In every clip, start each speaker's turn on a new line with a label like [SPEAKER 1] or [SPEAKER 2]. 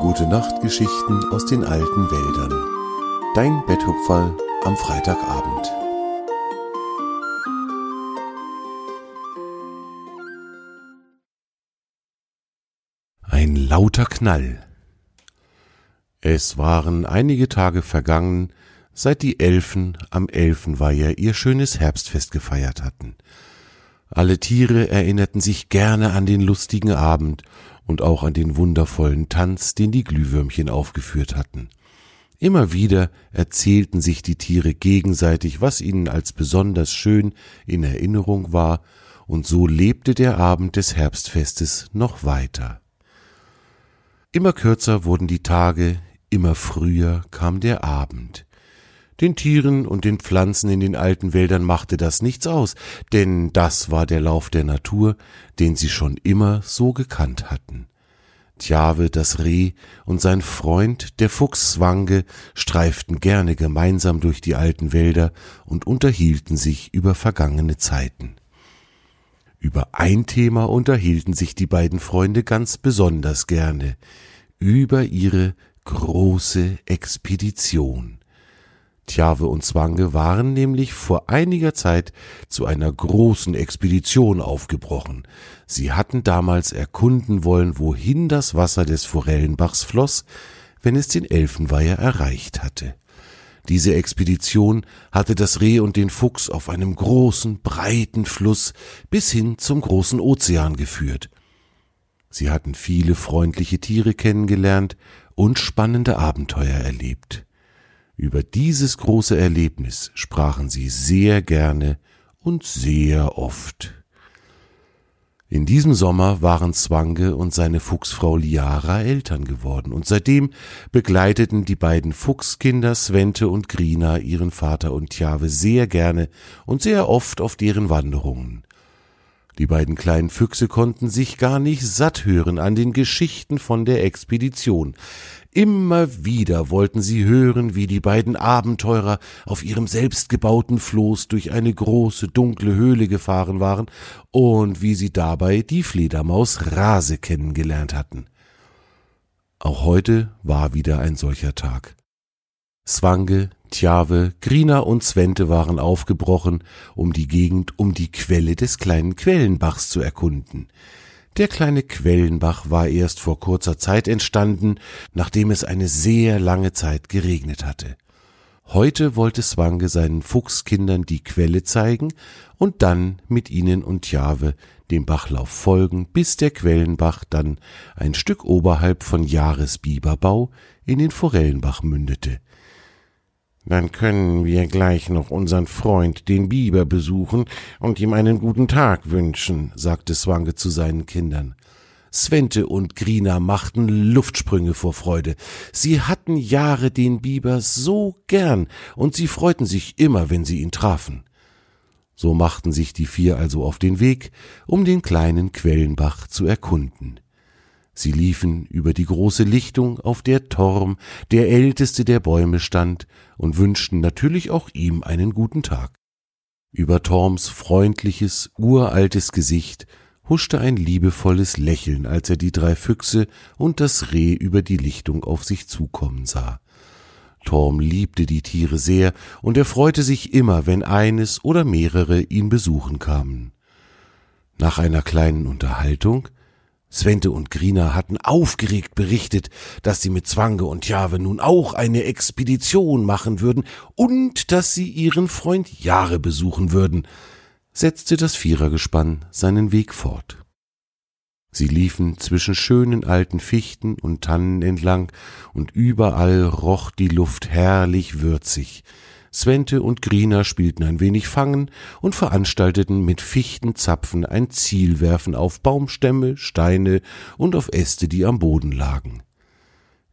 [SPEAKER 1] Gute Nachtgeschichten aus den alten Wäldern. Dein Betthupferl am Freitagabend. Ein lauter Knall. Es waren einige Tage vergangen, seit die Elfen am Elfenweiher ihr schönes Herbstfest gefeiert hatten. Alle Tiere erinnerten sich gerne an den lustigen Abend und auch an den wundervollen Tanz, den die Glühwürmchen aufgeführt hatten. Immer wieder erzählten sich die Tiere gegenseitig, was ihnen als besonders schön in Erinnerung war, und so lebte der Abend des Herbstfestes noch weiter. Immer kürzer wurden die Tage, immer früher kam der Abend. Den Tieren und den Pflanzen in den alten Wäldern machte das nichts aus, denn das war der Lauf der Natur, den sie schon immer so gekannt hatten. Tjave, das Reh, und sein Freund, der Fuchs Swange, streiften gerne gemeinsam durch die alten Wälder und unterhielten sich über vergangene Zeiten. Über ein Thema unterhielten sich die beiden Freunde ganz besonders gerne, über ihre große Expedition. Tjave und Zwange waren nämlich vor einiger Zeit zu einer großen Expedition aufgebrochen. Sie hatten damals erkunden wollen, wohin das Wasser des Forellenbachs floss, wenn es den Elfenweiher erreicht hatte. Diese Expedition hatte das Reh und den Fuchs auf einem großen, breiten Fluss bis hin zum großen Ozean geführt. Sie hatten viele freundliche Tiere kennengelernt und spannende Abenteuer erlebt. Über dieses große Erlebnis sprachen sie sehr gerne und sehr oft. In diesem Sommer waren Zwange und seine Fuchsfrau Liara Eltern geworden, und seitdem begleiteten die beiden Fuchskinder Svente und Grina ihren Vater und Tjave sehr gerne und sehr oft auf deren Wanderungen. Die beiden kleinen Füchse konnten sich gar nicht satt hören an den Geschichten von der Expedition. Immer wieder wollten sie hören, wie die beiden Abenteurer auf ihrem selbstgebauten Floß durch eine große dunkle Höhle gefahren waren und wie sie dabei die Fledermaus Rase kennengelernt hatten. Auch heute war wieder ein solcher Tag. Swange, Tjave, Grina und Svente waren aufgebrochen, um die Gegend um die Quelle des kleinen Quellenbachs zu erkunden. Der kleine Quellenbach war erst vor kurzer Zeit entstanden, nachdem es eine sehr lange Zeit geregnet hatte. Heute wollte Swange seinen Fuchskindern die Quelle zeigen und dann mit ihnen und Tjave dem Bachlauf folgen, bis der Quellenbach dann ein Stück oberhalb von Jahresbiberbau in den Forellenbach mündete. Dann können wir gleich noch unseren Freund, den Biber, besuchen und ihm einen guten Tag wünschen, sagte Swange zu seinen Kindern. Svente und Grina machten Luftsprünge vor Freude. Sie hatten Jahre den Biber so gern, und sie freuten sich immer, wenn sie ihn trafen. So machten sich die vier also auf den Weg, um den kleinen Quellenbach zu erkunden. Sie liefen über die große Lichtung, auf der Torm, der älteste der Bäume, stand, und wünschten natürlich auch ihm einen guten Tag. Über Torms freundliches, uraltes Gesicht huschte ein liebevolles Lächeln, als er die drei Füchse und das Reh über die Lichtung auf sich zukommen sah. Torm liebte die Tiere sehr, und er freute sich immer, wenn eines oder mehrere ihn besuchen kamen. Nach einer kleinen Unterhaltung Svente und Grina hatten aufgeregt berichtet, dass sie mit Zwange und Jave nun auch eine Expedition machen würden und dass sie ihren Freund Jahre besuchen würden, setzte das Vierergespann seinen Weg fort. Sie liefen zwischen schönen alten Fichten und Tannen entlang, und überall roch die Luft herrlich würzig, Svente und Grina spielten ein wenig Fangen und veranstalteten mit Fichtenzapfen ein Zielwerfen auf Baumstämme, Steine und auf Äste, die am Boden lagen.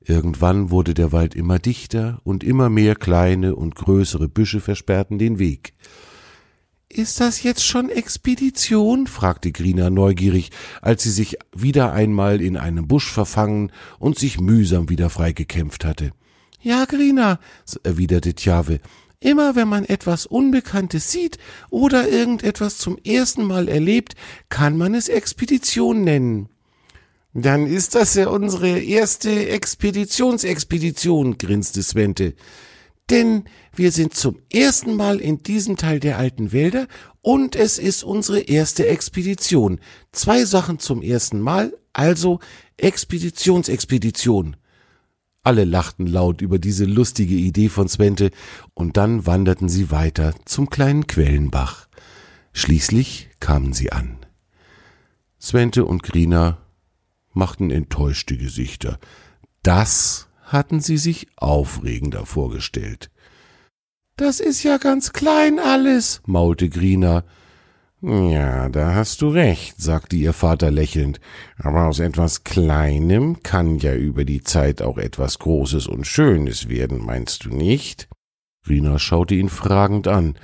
[SPEAKER 1] Irgendwann wurde der Wald immer dichter und immer mehr kleine und größere Büsche versperrten den Weg. Ist das jetzt schon Expedition? fragte Grina neugierig, als sie sich wieder einmal in einem Busch verfangen und sich mühsam wieder freigekämpft hatte. Ja, Grina, erwiderte Tjave, Immer wenn man etwas Unbekanntes sieht oder irgendetwas zum ersten Mal erlebt, kann man es Expedition nennen. Dann ist das ja unsere erste Expeditionsexpedition, grinste Svente. Denn wir sind zum ersten Mal in diesem Teil der alten Wälder und es ist unsere erste Expedition. Zwei Sachen zum ersten Mal, also Expeditionsexpedition. Alle lachten laut über diese lustige Idee von Svente, und dann wanderten sie weiter zum kleinen Quellenbach. Schließlich kamen sie an. Svente und Grina machten enttäuschte Gesichter. Das hatten sie sich aufregender vorgestellt. Das ist ja ganz klein alles, maulte Grina. Ja, da hast du recht, sagte ihr Vater lächelnd, aber aus etwas Kleinem kann ja über die Zeit auch etwas Großes und Schönes werden, meinst du nicht? Grina schaute ihn fragend an.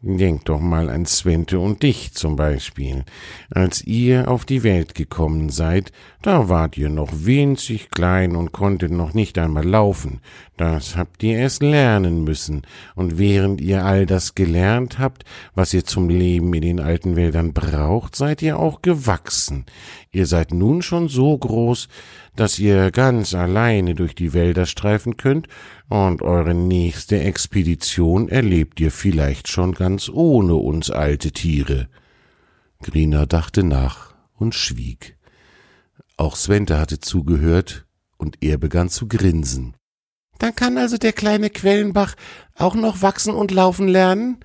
[SPEAKER 1] Denk doch mal an Svente und dich zum Beispiel. Als ihr auf die Welt gekommen seid, da wart ihr noch winzig klein und konntet noch nicht einmal laufen. Das habt ihr erst lernen müssen. Und während ihr all das gelernt habt, was ihr zum Leben in den alten Wäldern braucht, seid ihr auch gewachsen. Ihr seid nun schon so groß, dass ihr ganz alleine durch die Wälder streifen könnt und eure nächste Expedition erlebt ihr vielleicht schon ganz ohne uns alte Tiere. Grina dachte nach und schwieg. Auch Svente hatte zugehört, und er begann zu grinsen. Dann kann also der kleine Quellenbach auch noch wachsen und laufen lernen?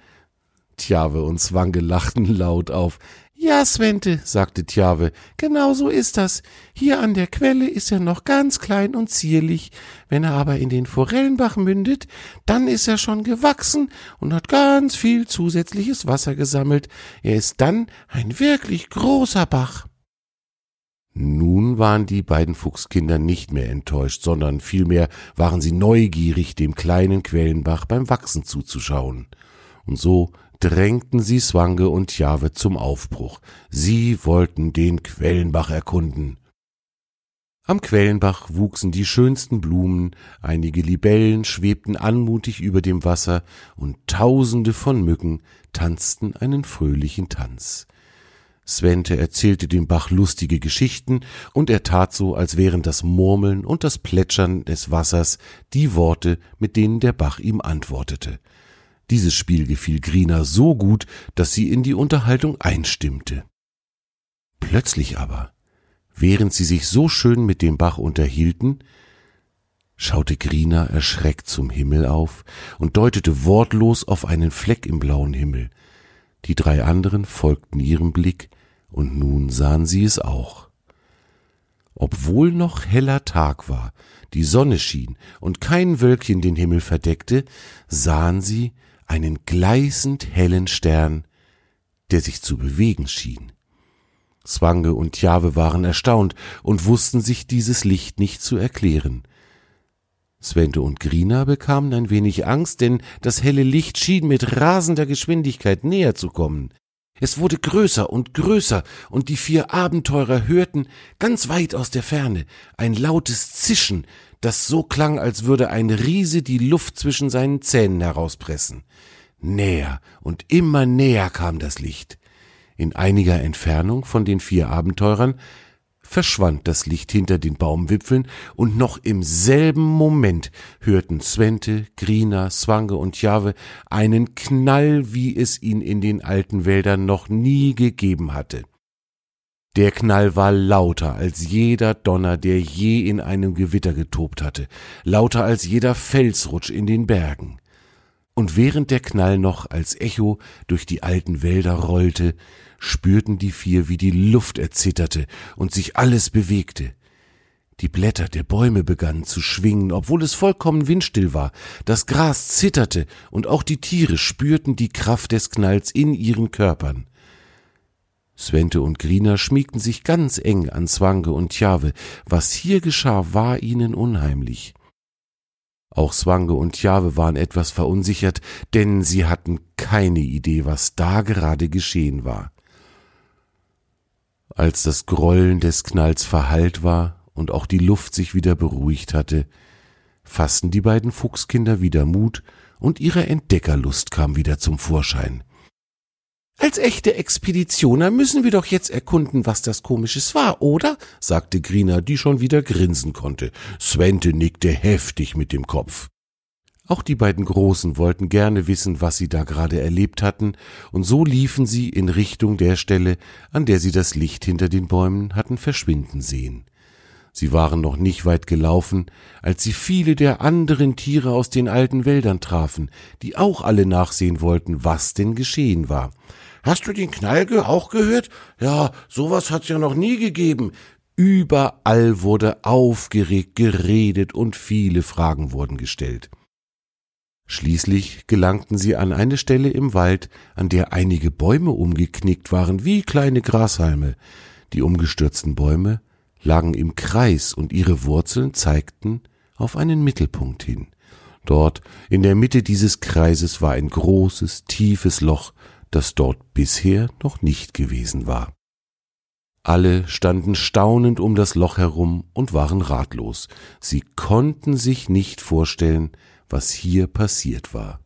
[SPEAKER 1] Tjave und Zwange lachten laut auf. Ja, Svente, sagte Tjave, genau so ist das. Hier an der Quelle ist er noch ganz klein und zierlich. Wenn er aber in den Forellenbach mündet, dann ist er schon gewachsen und hat ganz viel zusätzliches Wasser gesammelt. Er ist dann ein wirklich großer Bach. Nun waren die beiden Fuchskinder nicht mehr enttäuscht, sondern vielmehr waren sie neugierig, dem kleinen Quellenbach beim Wachsen zuzuschauen. Und so drängten sie Swange und Jahwe zum Aufbruch. Sie wollten den Quellenbach erkunden. Am Quellenbach wuchsen die schönsten Blumen, einige Libellen schwebten anmutig über dem Wasser, und tausende von Mücken tanzten einen fröhlichen Tanz. Svente erzählte dem Bach lustige Geschichten, und er tat so, als wären das Murmeln und das Plätschern des Wassers die Worte, mit denen der Bach ihm antwortete. Dieses Spiel gefiel Grina so gut, dass sie in die Unterhaltung einstimmte. Plötzlich aber, während sie sich so schön mit dem Bach unterhielten, schaute Grina erschreckt zum Himmel auf und deutete wortlos auf einen Fleck im blauen Himmel. Die drei anderen folgten ihrem Blick, und nun sahen sie es auch. Obwohl noch heller Tag war, die Sonne schien und kein Wölkchen den Himmel verdeckte, sahen sie, einen gleißend hellen Stern, der sich zu bewegen schien. Zwange und Jahwe waren erstaunt und wussten sich dieses Licht nicht zu erklären. Svente und Grina bekamen ein wenig Angst, denn das helle Licht schien mit rasender Geschwindigkeit näher zu kommen. Es wurde größer und größer, und die vier Abenteurer hörten ganz weit aus der Ferne ein lautes Zischen, das so klang, als würde ein Riese die Luft zwischen seinen Zähnen herauspressen. Näher und immer näher kam das Licht. In einiger Entfernung von den vier Abenteurern verschwand das Licht hinter den Baumwipfeln, und noch im selben Moment hörten Svente, Grina, Swange und Jave einen Knall, wie es ihn in den alten Wäldern noch nie gegeben hatte. Der Knall war lauter als jeder Donner, der je in einem Gewitter getobt hatte, lauter als jeder Felsrutsch in den Bergen. Und während der Knall noch als Echo durch die alten Wälder rollte, spürten die vier, wie die Luft erzitterte und sich alles bewegte. Die Blätter der Bäume begannen zu schwingen, obwohl es vollkommen windstill war. Das Gras zitterte, und auch die Tiere spürten die Kraft des Knalls in ihren Körpern. Svente und Grina schmiegten sich ganz eng an Zwange und Tjave. Was hier geschah, war ihnen unheimlich. Auch Zwange und Tjave waren etwas verunsichert, denn sie hatten keine Idee, was da gerade geschehen war. Als das Grollen des Knalls verhallt war und auch die Luft sich wieder beruhigt hatte, fassten die beiden Fuchskinder wieder Mut und ihre Entdeckerlust kam wieder zum Vorschein. Als echte Expeditioner müssen wir doch jetzt erkunden, was das Komisches war, oder? sagte Grina, die schon wieder grinsen konnte. Svente nickte heftig mit dem Kopf. Auch die beiden Großen wollten gerne wissen, was sie da gerade erlebt hatten, und so liefen sie in Richtung der Stelle, an der sie das Licht hinter den Bäumen hatten verschwinden sehen. Sie waren noch nicht weit gelaufen, als sie viele der anderen Tiere aus den alten Wäldern trafen, die auch alle nachsehen wollten, was denn geschehen war. Hast du den Knall auch gehört? Ja, sowas hat's ja noch nie gegeben. Überall wurde aufgeregt geredet und viele Fragen wurden gestellt. Schließlich gelangten sie an eine Stelle im Wald, an der einige Bäume umgeknickt waren wie kleine Grashalme. Die umgestürzten Bäume lagen im Kreis und ihre Wurzeln zeigten auf einen Mittelpunkt hin. Dort in der Mitte dieses Kreises war ein großes, tiefes Loch, das dort bisher noch nicht gewesen war. Alle standen staunend um das Loch herum und waren ratlos. Sie konnten sich nicht vorstellen, was hier passiert war.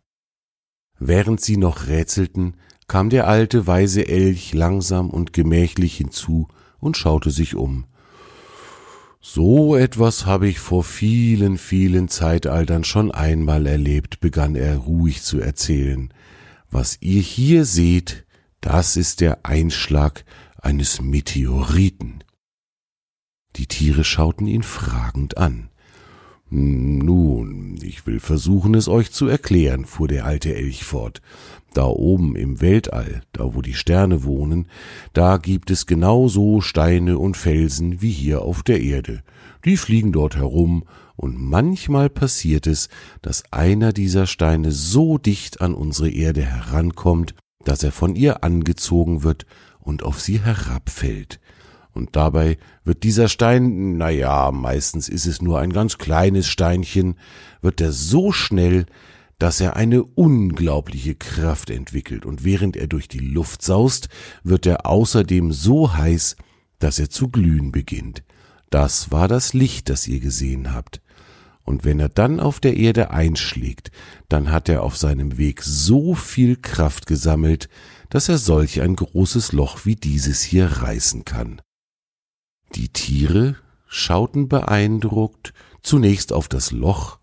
[SPEAKER 1] Während sie noch rätselten, kam der alte weise Elch langsam und gemächlich hinzu und schaute sich um. So etwas habe ich vor vielen, vielen Zeitaltern schon einmal erlebt, begann er ruhig zu erzählen. Was ihr hier seht, das ist der Einschlag eines Meteoriten. Die Tiere schauten ihn fragend an. Nun, ich will versuchen, es euch zu erklären, fuhr der alte Elch fort. Da oben im Weltall, da wo die Sterne wohnen, da gibt es genauso Steine und Felsen wie hier auf der Erde. Die fliegen dort herum, und manchmal passiert es, dass einer dieser Steine so dicht an unsere Erde herankommt, dass er von ihr angezogen wird und auf sie herabfällt. Und dabei wird dieser Stein, na ja, meistens ist es nur ein ganz kleines Steinchen, wird er so schnell, dass er eine unglaubliche Kraft entwickelt und während er durch die Luft saust, wird er außerdem so heiß, dass er zu glühen beginnt. Das war das Licht, das ihr gesehen habt. Und wenn er dann auf der Erde einschlägt, dann hat er auf seinem Weg so viel Kraft gesammelt, dass er solch ein großes Loch wie dieses hier reißen kann. Die Tiere schauten beeindruckt zunächst auf das Loch,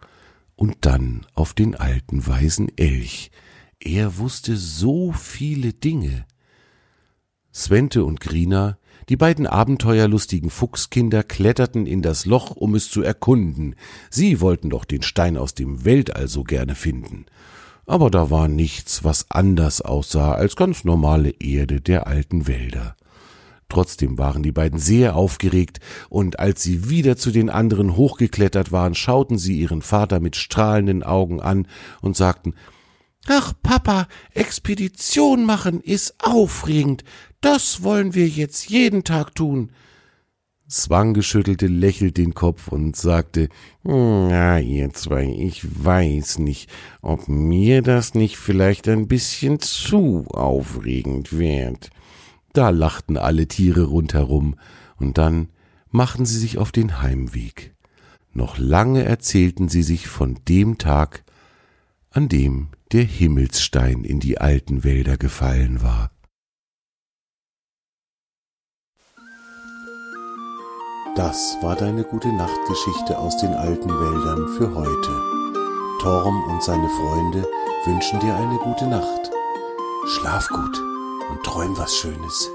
[SPEAKER 1] und dann auf den alten weisen Elch. Er wusste so viele Dinge. Svente und Grina, die beiden abenteuerlustigen Fuchskinder, kletterten in das Loch, um es zu erkunden. Sie wollten doch den Stein aus dem Weltall so gerne finden. Aber da war nichts, was anders aussah als ganz normale Erde der alten Wälder. Trotzdem waren die beiden sehr aufgeregt, und als sie wieder zu den anderen hochgeklettert waren, schauten sie ihren Vater mit strahlenden Augen an und sagten Ach, Papa, Expedition machen ist aufregend. Das wollen wir jetzt jeden Tag tun. Zwang geschüttelte lächelt den Kopf und sagte, na, ihr zwei, ich weiß nicht, ob mir das nicht vielleicht ein bisschen zu aufregend wird. Da lachten alle Tiere rundherum, und dann machten sie sich auf den Heimweg. Noch lange erzählten sie sich von dem Tag, an dem der Himmelsstein in die alten Wälder gefallen war. Das war deine gute Nachtgeschichte aus den alten Wäldern für heute. Torm und seine Freunde wünschen dir eine gute Nacht. Schlaf gut und träum was Schönes.